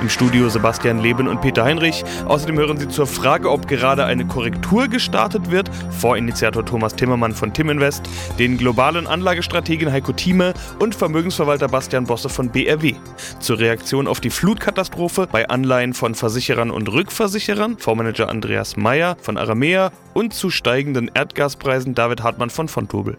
Im Studio Sebastian Leben und Peter Heinrich. Außerdem hören Sie zur Frage, ob gerade eine Korrektur gestartet wird, Vorinitiator Thomas Timmermann von Timinvest, den globalen Anlagestrategen Heiko Thieme und Vermögensverwalter Bastian Bosse von BRW. Zur Reaktion auf die Flutkatastrophe bei Anleihen von Versicherern und Rückversicherern, Fondsmanager Andreas Meyer von Aramea und zu steigenden Erdgaspreisen David Hartmann von Fontobel.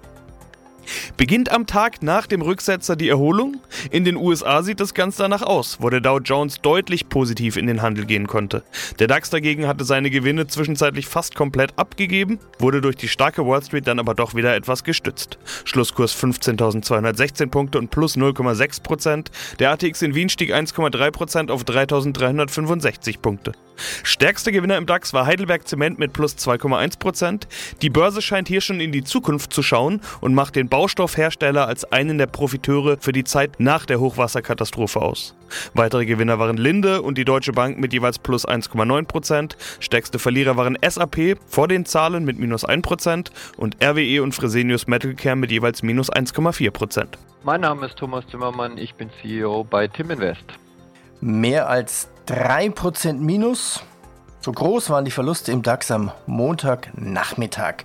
Beginnt am Tag nach dem Rücksetzer die Erholung? In den USA sieht es ganz danach aus, wo der Dow Jones deutlich positiv in den Handel gehen konnte. Der DAX dagegen hatte seine Gewinne zwischenzeitlich fast komplett abgegeben, wurde durch die starke Wall Street dann aber doch wieder etwas gestützt. Schlusskurs 15.216 Punkte und plus 0,6%. Der ATX in Wien stieg 1,3% auf 3.365 Punkte. Stärkster Gewinner im DAX war Heidelberg Zement mit plus 2,1%. Die Börse scheint hier schon in die Zukunft zu schauen und macht den Baustoffhersteller als einen der Profiteure für die Zeit nach der Hochwasserkatastrophe aus. Weitere Gewinner waren Linde und die Deutsche Bank mit jeweils plus 1,9%. Stärkste Verlierer waren SAP vor den Zahlen mit minus 1% und RWE und Fresenius Metalcare mit jeweils minus 1,4%. Mein Name ist Thomas Zimmermann, ich bin CEO bei Tim Invest. Mehr als 3% Minus. So groß waren die Verluste im DAX am Montagnachmittag.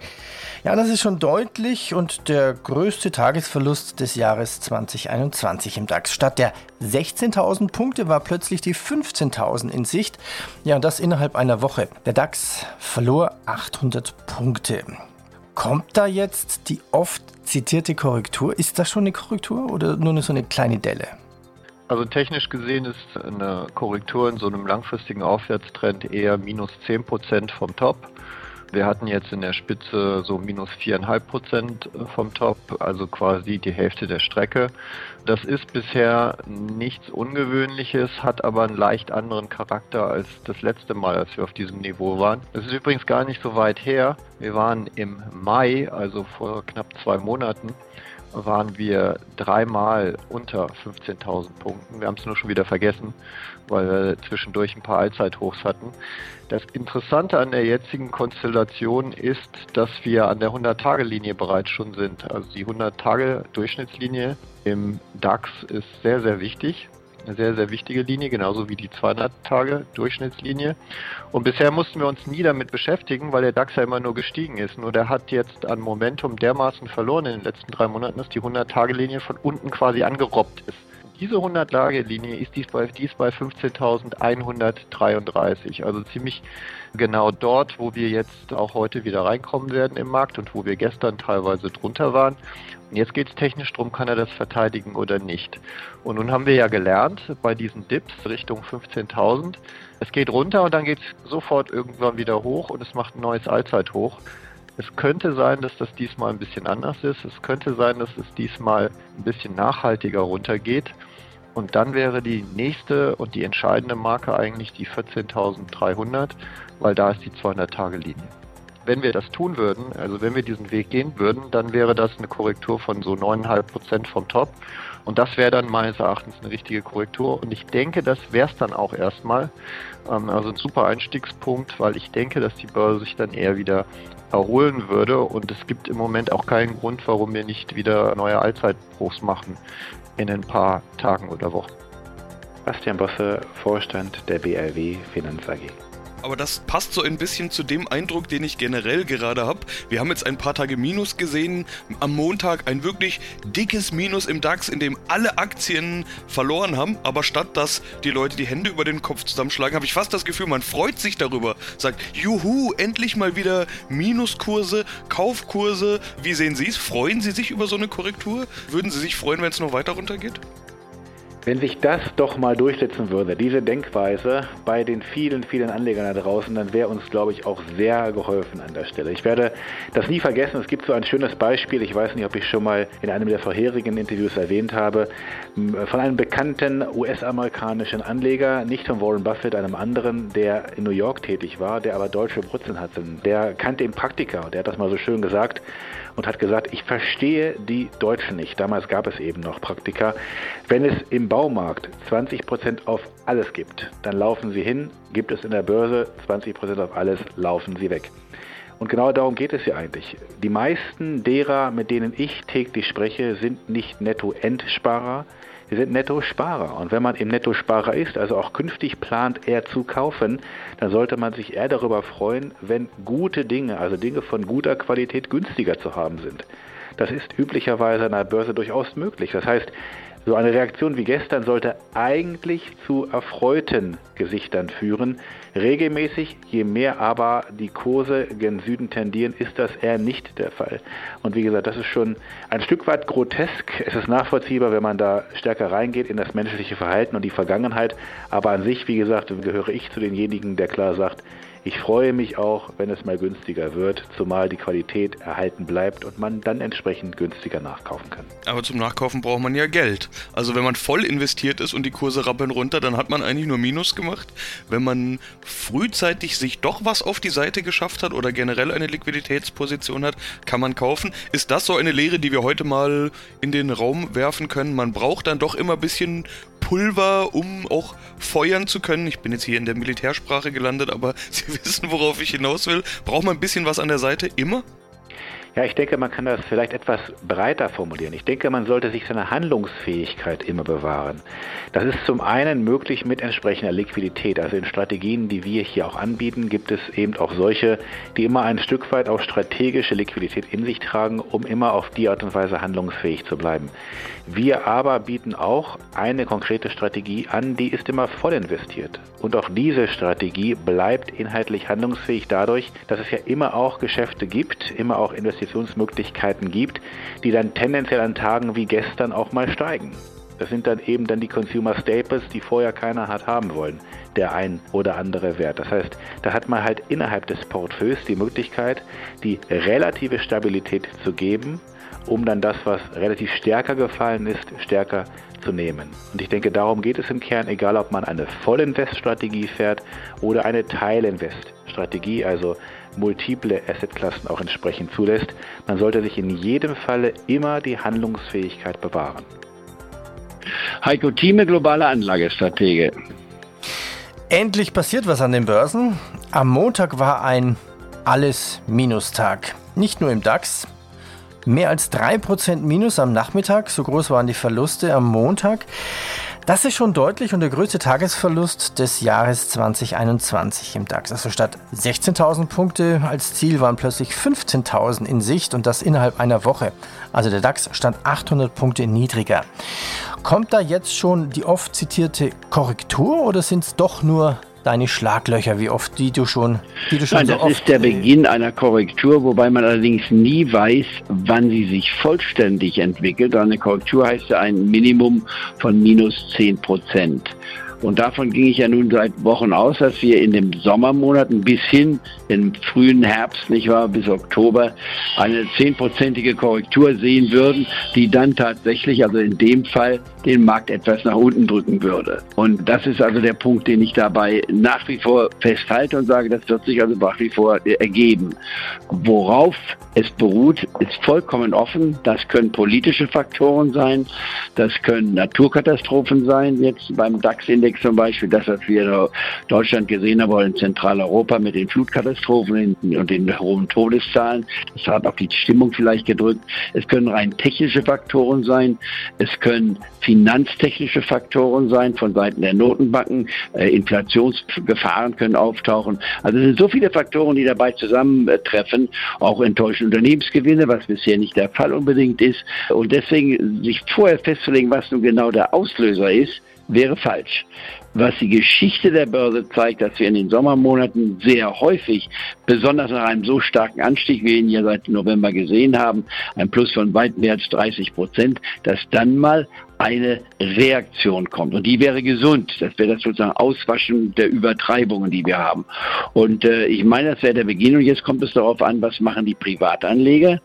Ja, das ist schon deutlich und der größte Tagesverlust des Jahres 2021 im DAX. Statt der 16.000 Punkte war plötzlich die 15.000 in Sicht. Ja, und das innerhalb einer Woche. Der DAX verlor 800 Punkte. Kommt da jetzt die oft zitierte Korrektur? Ist das schon eine Korrektur oder nur so eine kleine Delle? Also technisch gesehen ist eine Korrektur in so einem langfristigen Aufwärtstrend eher minus 10% vom Top. Wir hatten jetzt in der Spitze so minus 4,5% vom Top, also quasi die Hälfte der Strecke. Das ist bisher nichts Ungewöhnliches, hat aber einen leicht anderen Charakter als das letzte Mal, als wir auf diesem Niveau waren. Es ist übrigens gar nicht so weit her. Wir waren im Mai, also vor knapp zwei Monaten, waren wir dreimal unter 15.000 Punkten. Wir haben es nur schon wieder vergessen, weil wir zwischendurch ein paar Allzeithochs hatten. Das Interessante an der jetzigen Konstellation ist, dass wir an der 100-Tage-Linie bereits schon sind. Also die 100-Tage-Durchschnittslinie im DAX ist sehr, sehr wichtig eine sehr, sehr wichtige Linie, genauso wie die 200-Tage-Durchschnittslinie. Und bisher mussten wir uns nie damit beschäftigen, weil der DAX ja immer nur gestiegen ist. Nur der hat jetzt an Momentum dermaßen verloren in den letzten drei Monaten, dass die 100-Tage-Linie von unten quasi angerobbt ist. Diese 100-Tage-Linie ist dies bei, dies bei 15.133, also ziemlich genau dort, wo wir jetzt auch heute wieder reinkommen werden im Markt und wo wir gestern teilweise drunter waren. Und jetzt geht es technisch darum, kann er das verteidigen oder nicht. Und nun haben wir ja gelernt, bei diesen Dips Richtung 15.000, es geht runter und dann geht es sofort irgendwann wieder hoch und es macht ein neues Allzeithoch. Es könnte sein, dass das diesmal ein bisschen anders ist. Es könnte sein, dass es diesmal ein bisschen nachhaltiger runtergeht. Und dann wäre die nächste und die entscheidende Marke eigentlich die 14.300, weil da ist die 200-Tage-Linie. Wenn wir das tun würden, also wenn wir diesen Weg gehen würden, dann wäre das eine Korrektur von so 9,5 Prozent vom Top. Und das wäre dann meines Erachtens eine richtige Korrektur. Und ich denke, das wäre es dann auch erstmal. Ähm, also ein super Einstiegspunkt, weil ich denke, dass die Börse sich dann eher wieder erholen würde. Und es gibt im Moment auch keinen Grund, warum wir nicht wieder neue Allzeitbruchs machen in ein paar Tagen oder Wochen. Bastian Bosse, Vorstand der BRW Finanz AG aber das passt so ein bisschen zu dem Eindruck, den ich generell gerade habe. Wir haben jetzt ein paar Tage Minus gesehen. Am Montag ein wirklich dickes Minus im DAX, in dem alle Aktien verloren haben. Aber statt dass die Leute die Hände über den Kopf zusammenschlagen, habe ich fast das Gefühl, man freut sich darüber. Sagt, juhu, endlich mal wieder Minuskurse, Kaufkurse. Wie sehen Sie es? Freuen Sie sich über so eine Korrektur? Würden Sie sich freuen, wenn es noch weiter runtergeht? Wenn sich das doch mal durchsetzen würde, diese Denkweise bei den vielen, vielen Anlegern da draußen, dann wäre uns, glaube ich, auch sehr geholfen an der Stelle. Ich werde das nie vergessen. Es gibt so ein schönes Beispiel, ich weiß nicht, ob ich schon mal in einem der vorherigen Interviews erwähnt habe, von einem bekannten US-amerikanischen Anleger, nicht von Warren Buffett, einem anderen, der in New York tätig war, der aber deutsche Wurzeln hatte. Der kannte den Praktiker, der hat das mal so schön gesagt und hat gesagt, ich verstehe die Deutschen nicht. Damals gab es eben noch Praktika. Wenn es im Baumarkt 20% auf alles gibt, dann laufen sie hin, gibt es in der Börse 20% auf alles, laufen sie weg. Und genau darum geht es ja eigentlich. Die meisten derer, mit denen ich täglich spreche, sind nicht Netto-Endsparer, Sie sind Netto-Sparer. Und wenn man im Netto-Sparer ist, also auch künftig plant, eher zu kaufen, dann sollte man sich eher darüber freuen, wenn gute Dinge, also Dinge von guter Qualität günstiger zu haben sind. Das ist üblicherweise an der Börse durchaus möglich. Das heißt, so eine Reaktion wie gestern sollte eigentlich zu erfreuten Gesichtern führen. Regelmäßig, je mehr aber die Kurse gen Süden tendieren, ist das eher nicht der Fall. Und wie gesagt, das ist schon ein Stück weit grotesk. Es ist nachvollziehbar, wenn man da stärker reingeht in das menschliche Verhalten und die Vergangenheit. Aber an sich, wie gesagt, gehöre ich zu denjenigen, der klar sagt, ich freue mich auch, wenn es mal günstiger wird, zumal die Qualität erhalten bleibt und man dann entsprechend günstiger nachkaufen kann. Aber zum Nachkaufen braucht man ja Geld. Also wenn man voll investiert ist und die Kurse rappeln runter, dann hat man eigentlich nur Minus gemacht. Wenn man frühzeitig sich doch was auf die Seite geschafft hat oder generell eine Liquiditätsposition hat, kann man kaufen. Ist das so eine Lehre, die wir heute mal in den Raum werfen können? Man braucht dann doch immer ein bisschen Pulver, um auch feuern zu können. Ich bin jetzt hier in der Militärsprache gelandet, aber Sie wissen, worauf ich hinaus will. Braucht man ein bisschen was an der Seite? Immer? Ja, ich denke, man kann das vielleicht etwas breiter formulieren. Ich denke, man sollte sich seine Handlungsfähigkeit immer bewahren. Das ist zum einen möglich mit entsprechender Liquidität. Also in Strategien, die wir hier auch anbieten, gibt es eben auch solche, die immer ein Stück weit auch strategische Liquidität in sich tragen, um immer auf die Art und Weise handlungsfähig zu bleiben. Wir aber bieten auch eine konkrete Strategie an, die ist immer voll investiert. Und auch diese Strategie bleibt inhaltlich handlungsfähig dadurch, dass es ja immer auch Geschäfte gibt, immer auch Investitionen Investitionsmöglichkeiten gibt, die dann tendenziell an Tagen wie gestern auch mal steigen. Das sind dann eben dann die Consumer Staples, die vorher keiner hat haben wollen, der ein oder andere Wert. Das heißt, da hat man halt innerhalb des Portfolios die Möglichkeit, die relative Stabilität zu geben, um dann das, was relativ stärker gefallen ist, stärker zu nehmen. Und ich denke, darum geht es im Kern, egal ob man eine Vollinvest-Strategie fährt oder eine Teilinvest-Strategie, also multiple Assetklassen auch entsprechend zulässt. Man sollte sich in jedem Falle immer die Handlungsfähigkeit bewahren. Heiko Thieme, globale Anlagestratege. Endlich passiert was an den Börsen. Am Montag war ein alles Minustag. Nicht nur im DAX. Mehr als 3% Minus am Nachmittag, so groß waren die Verluste am Montag. Das ist schon deutlich und der größte Tagesverlust des Jahres 2021 im DAX. Also statt 16.000 Punkte als Ziel waren plötzlich 15.000 in Sicht und das innerhalb einer Woche. Also der DAX stand 800 Punkte niedriger. Kommt da jetzt schon die oft zitierte Korrektur oder sind es doch nur deine Schlaglöcher, wie oft die du schon, die du schon Nein, so das oft, ist der Beginn einer Korrektur, wobei man allerdings nie weiß, wann sie sich vollständig entwickelt. Eine Korrektur heißt ja ein Minimum von minus 10 Prozent. Und davon ging ich ja nun seit Wochen aus, dass wir in den Sommermonaten bis hin im frühen Herbst, nicht wahr, bis Oktober, eine zehnprozentige Korrektur sehen würden, die dann tatsächlich, also in dem Fall, den Markt etwas nach unten drücken würde. Und das ist also der Punkt, den ich dabei nach wie vor festhalte und sage, das wird sich also nach wie vor ergeben. Worauf es beruht, ist vollkommen offen. Das können politische Faktoren sein, das können Naturkatastrophen sein, jetzt beim DAX-Index zum Beispiel, das, was wir in Deutschland gesehen haben, in Zentraleuropa mit den Flutkatastrophen und den hohen Todeszahlen. Das hat auch die Stimmung vielleicht gedrückt. Es können rein technische Faktoren sein, es können finanztechnische Faktoren sein von Seiten der Notenbanken. Äh, Inflationsgefahren können auftauchen. Also es sind so viele Faktoren, die dabei zusammentreffen, auch enttäuschende Unternehmensgewinne, was bisher nicht der Fall unbedingt ist. Und deswegen sich vorher festzulegen, was nun genau der Auslöser ist, wäre falsch. Was die Geschichte der Börse zeigt, dass wir in den Sommermonaten sehr häufig, besonders nach einem so starken Anstieg, wie wir ihn ja seit November gesehen haben, ein Plus von weit mehr als 30 Prozent, dass dann mal eine Reaktion kommt. Und die wäre gesund. Das wäre das sozusagen Auswaschen der Übertreibungen, die wir haben. Und äh, ich meine, das wäre der Beginn. Und jetzt kommt es darauf an, was machen die Privatanleger.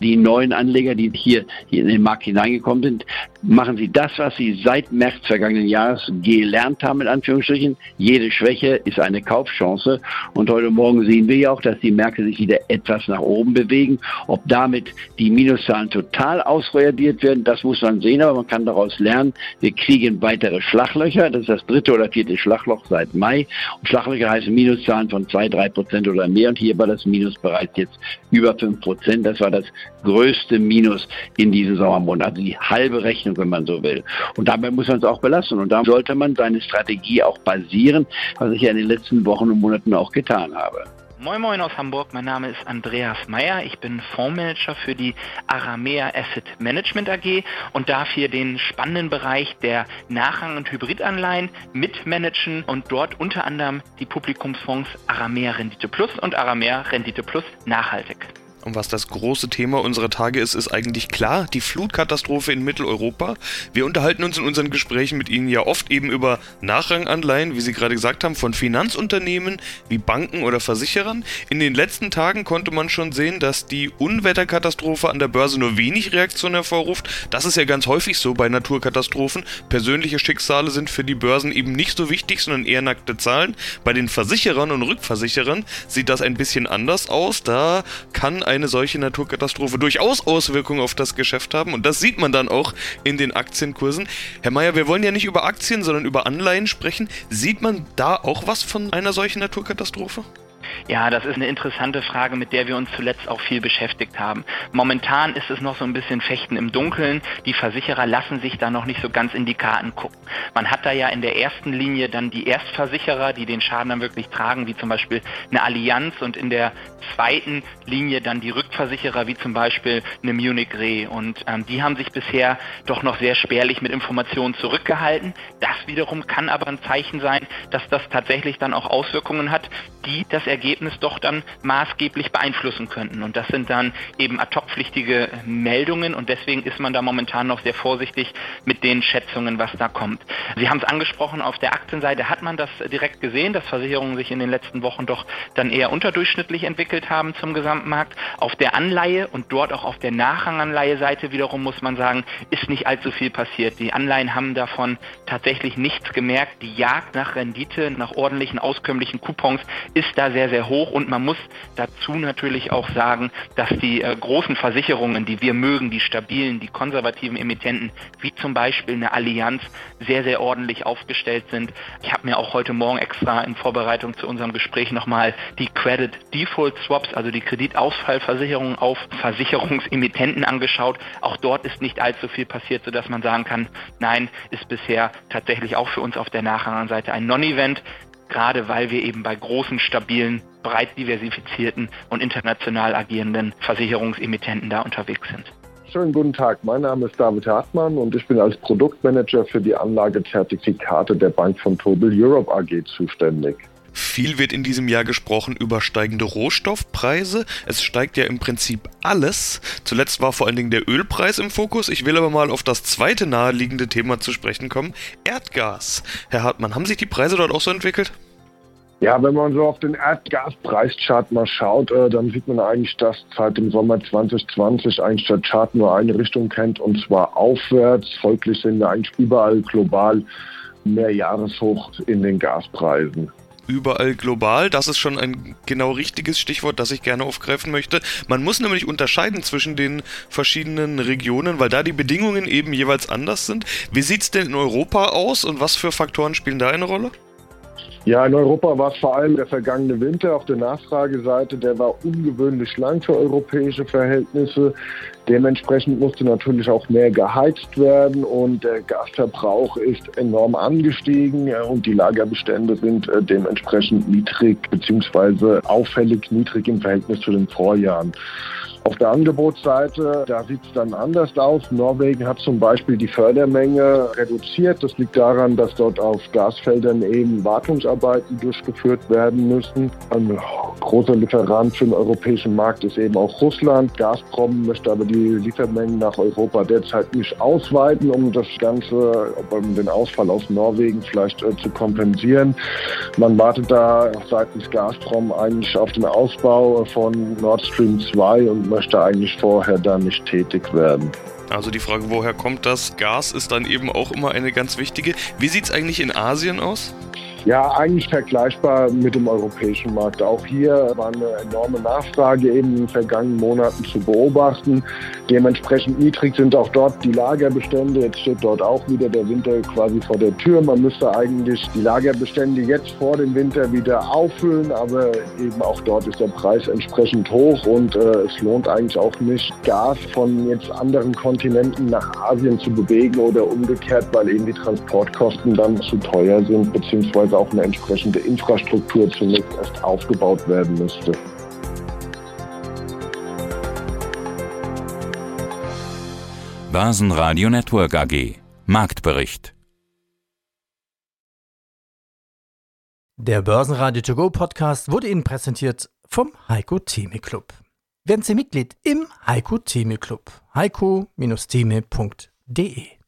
Die neuen Anleger, die hier, hier in den Markt hineingekommen sind, machen sie das, was sie seit März vergangenen Jahres gelernt haben, in Anführungsstrichen. Jede Schwäche ist eine Kaufchance. Und heute Morgen sehen wir ja auch, dass die Märkte sich wieder etwas nach oben bewegen. Ob damit die Minuszahlen total ausradiert werden, das muss man sehen, aber man kann daraus lernen. Wir kriegen weitere Schlaglöcher. Das ist das dritte oder vierte Schlagloch seit Mai. Und Schlaglöcher heißen Minuszahlen von zwei, drei Prozent oder mehr. Und hier war das Minus bereits jetzt über fünf Prozent. Das war das größte Minus in diesem Sommermonat. Also die halbe Rechnung, wenn man so will. Und dabei muss man es auch belassen. Und da sollte man seine Strategie auch basieren, was ich ja in den letzten Wochen und Monaten auch getan habe. Moin Moin aus Hamburg, mein Name ist Andreas Meyer, ich bin Fondsmanager für die Aramea Asset Management AG und darf hier den spannenden Bereich der Nachrang- und Hybridanleihen mitmanagen und dort unter anderem die Publikumsfonds Aramea Rendite Plus und Aramea Rendite Plus Nachhaltig. Und was das große Thema unserer Tage ist, ist eigentlich klar, die Flutkatastrophe in Mitteleuropa. Wir unterhalten uns in unseren Gesprächen mit Ihnen ja oft eben über Nachranganleihen, wie Sie gerade gesagt haben, von Finanzunternehmen wie Banken oder Versicherern. In den letzten Tagen konnte man schon sehen, dass die Unwetterkatastrophe an der Börse nur wenig Reaktion hervorruft. Das ist ja ganz häufig so bei Naturkatastrophen. Persönliche Schicksale sind für die Börsen eben nicht so wichtig, sondern eher nackte Zahlen. Bei den Versicherern und Rückversicherern sieht das ein bisschen anders aus. Da kann eine solche Naturkatastrophe durchaus Auswirkungen auf das Geschäft haben und das sieht man dann auch in den Aktienkursen. Herr Mayer, wir wollen ja nicht über Aktien, sondern über Anleihen sprechen. Sieht man da auch was von einer solchen Naturkatastrophe? Ja, das ist eine interessante Frage, mit der wir uns zuletzt auch viel beschäftigt haben. Momentan ist es noch so ein bisschen Fechten im Dunkeln. Die Versicherer lassen sich da noch nicht so ganz in die Karten gucken. Man hat da ja in der ersten Linie dann die Erstversicherer, die den Schaden dann wirklich tragen, wie zum Beispiel eine Allianz und in der zweiten Linie dann die Rückversicherer, wie zum Beispiel eine Munich Re. Und ähm, die haben sich bisher doch noch sehr spärlich mit Informationen zurückgehalten. Das wiederum kann aber ein Zeichen sein, dass das tatsächlich dann auch Auswirkungen hat, die das Ergebnis doch dann maßgeblich beeinflussen könnten. Und das sind dann eben ad-hoc-pflichtige Meldungen und deswegen ist man da momentan noch sehr vorsichtig mit den Schätzungen, was da kommt. Sie haben es angesprochen, auf der Aktienseite hat man das direkt gesehen, dass Versicherungen sich in den letzten Wochen doch dann eher unterdurchschnittlich entwickelt haben zum Gesamtmarkt. Auf der Anleihe und dort auch auf der Nachranganleihe-Seite wiederum muss man sagen, ist nicht allzu viel passiert. Die Anleihen haben davon tatsächlich nichts gemerkt. Die Jagd nach Rendite, nach ordentlichen, auskömmlichen Coupons ist da sehr, sehr hoch und man muss dazu natürlich auch sagen, dass die äh, großen Versicherungen, die wir mögen, die stabilen, die konservativen Emittenten, wie zum Beispiel eine Allianz, sehr, sehr ordentlich aufgestellt sind. Ich habe mir auch heute Morgen extra in Vorbereitung zu unserem Gespräch nochmal die Credit Default Swaps, also die Kreditausfallversicherungen auf Versicherungsemittenten angeschaut. Auch dort ist nicht allzu viel passiert, sodass man sagen kann, nein, ist bisher tatsächlich auch für uns auf der Nachrangseite ein Non-Event gerade weil wir eben bei großen, stabilen, breit diversifizierten und international agierenden Versicherungsemittenten da unterwegs sind. Schönen guten Tag, mein Name ist David Hartmann und ich bin als Produktmanager für die Anlagezertifikate der Bank von Tobel Europe AG zuständig. Viel wird in diesem Jahr gesprochen über steigende Rohstoffpreise. Es steigt ja im Prinzip alles. Zuletzt war vor allen Dingen der Ölpreis im Fokus. Ich will aber mal auf das zweite naheliegende Thema zu sprechen kommen. Erdgas. Herr Hartmann, haben sich die Preise dort auch so entwickelt? Ja, wenn man so auf den Erdgaspreischart mal schaut, äh, dann sieht man eigentlich, dass seit dem Sommer 2020 eigentlich der Chart nur eine Richtung kennt und zwar aufwärts. Folglich sind wir eigentlich überall global mehr Jahreshoch in den Gaspreisen überall global. Das ist schon ein genau richtiges Stichwort, das ich gerne aufgreifen möchte. Man muss nämlich unterscheiden zwischen den verschiedenen Regionen, weil da die Bedingungen eben jeweils anders sind. Wie sieht es denn in Europa aus und was für Faktoren spielen da eine Rolle? Ja, in Europa war es vor allem der vergangene Winter auf der Nachfrageseite, der war ungewöhnlich lang für europäische Verhältnisse. Dementsprechend musste natürlich auch mehr geheizt werden und der Gasverbrauch ist enorm angestiegen und die Lagerbestände sind äh, dementsprechend niedrig beziehungsweise auffällig niedrig im Verhältnis zu den Vorjahren. Auf der Angebotsseite, da sieht es dann anders aus. Norwegen hat zum Beispiel die Fördermenge reduziert. Das liegt daran, dass dort auf Gasfeldern eben Wartungsarbeiten durchgeführt werden müssen. Ein großer Lieferant für den europäischen Markt ist eben auch Russland. Gazprom möchte aber die Liefermengen nach Europa derzeit nicht ausweiten, um das Ganze, um den Ausfall aus Norwegen vielleicht äh, zu kompensieren. Man wartet da seitens Gazprom eigentlich auf den Ausbau von Nord Stream 2 und möchte eigentlich vorher dann nicht tätig werden. Also die Frage, woher kommt das Gas, ist dann eben auch immer eine ganz wichtige. Wie sieht es eigentlich in Asien aus? Ja, eigentlich vergleichbar mit dem europäischen Markt. Auch hier war eine enorme Nachfrage eben in den vergangenen Monaten zu beobachten. Dementsprechend niedrig sind auch dort die Lagerbestände. Jetzt steht dort auch wieder der Winter quasi vor der Tür. Man müsste eigentlich die Lagerbestände jetzt vor dem Winter wieder auffüllen, aber eben auch dort ist der Preis entsprechend hoch und äh, es lohnt eigentlich auch nicht, Gas von jetzt anderen Kontinenten nach Asien zu bewegen oder umgekehrt, weil eben die Transportkosten dann zu teuer sind, beziehungsweise beziehungsweise auch eine entsprechende Infrastruktur zunächst erst aufgebaut werden müsste. Börsenradio Network AG Marktbericht Der Börsenradio To Go Podcast wurde Ihnen präsentiert vom Heiko Theme Club. Werden Sie Mitglied im Heiko Theme Club. heiko-theme.de